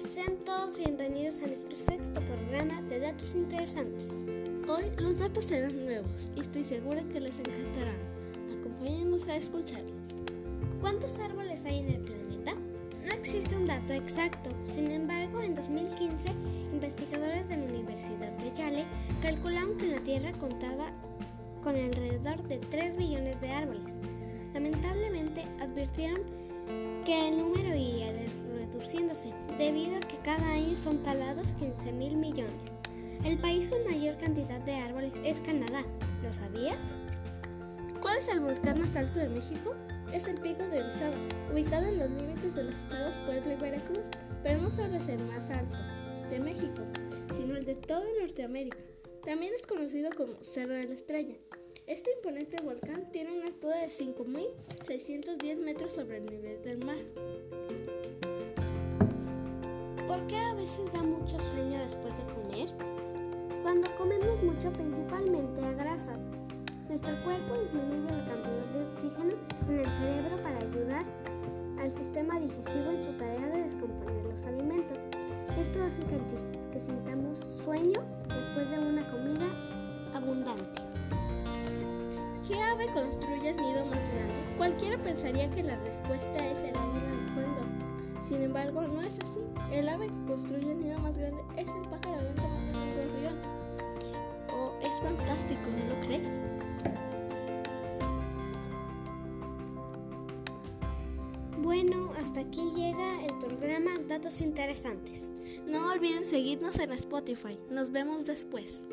Sean todos bienvenidos a nuestro sexto programa de datos interesantes. Hoy los datos serán nuevos y estoy segura que les encantarán. Acompáñenos a escucharlos. ¿Cuántos árboles hay en el planeta? No existe un dato exacto. Sin embargo, en 2015, investigadores de la Universidad de Yale calcularon que la Tierra contaba con alrededor de 3 billones de árboles. Lamentablemente, advirtieron que el número iría reduciéndose, debido a que cada año son talados 15 mil millones. El país con mayor cantidad de árboles es Canadá. ¿Lo sabías? ¿Cuál es el volcán más alto de México? Es el Pico de Orizaba, ubicado en los límites de los estados Puebla y Veracruz, pero no solo es el más alto de México, sino el de toda Norteamérica. También es conocido como Cerro de la Estrella. Este imponente volcán tiene una altura de 5.610 metros sobre el nivel del mar. Veces da mucho sueño después de comer? Cuando comemos mucho, principalmente a grasas, nuestro cuerpo disminuye la cantidad de oxígeno en el cerebro para ayudar al sistema digestivo en su tarea de descomponer los alimentos. Esto hace que, que sintamos sueño después de una comida abundante. ¿Qué ave construye el nido más grande? Cualquiera pensaría que la respuesta es el águila del cóndor. Sin embargo, no es así. El ave que construye el nido más grande es el pájaro llamado gorrión. Oh, es fantástico, ¿no lo crees? Bueno, hasta aquí llega el programa Datos Interesantes. No olviden seguirnos en Spotify. Nos vemos después.